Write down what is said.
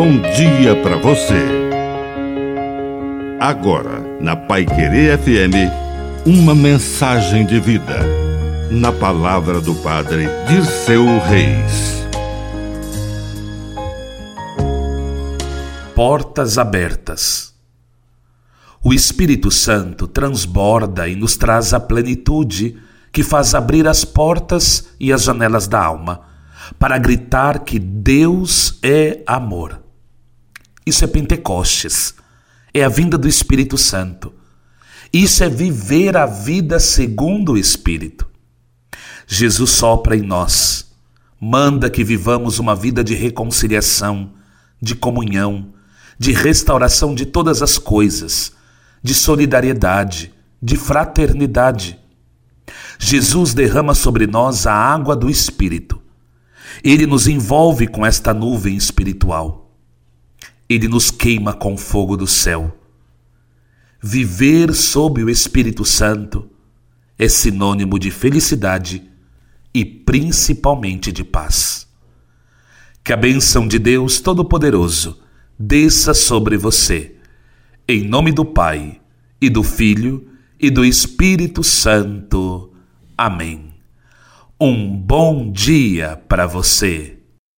bom dia para você. Agora, na Pai Querer FM, uma mensagem de vida. Na palavra do Padre de seu Reis. Portas abertas. O Espírito Santo transborda e nos traz a plenitude que faz abrir as portas e as janelas da alma para gritar que Deus é amor. Isso é Pentecostes, é a vinda do Espírito Santo. Isso é viver a vida segundo o Espírito. Jesus sopra em nós, manda que vivamos uma vida de reconciliação, de comunhão, de restauração de todas as coisas, de solidariedade, de fraternidade. Jesus derrama sobre nós a água do Espírito ele nos envolve com esta nuvem espiritual. Ele nos queima com fogo do céu. Viver sob o Espírito Santo é sinônimo de felicidade e principalmente de paz. Que a bênção de Deus Todo-Poderoso desça sobre você, em nome do Pai, e do Filho, e do Espírito Santo. Amém. Um bom dia para você.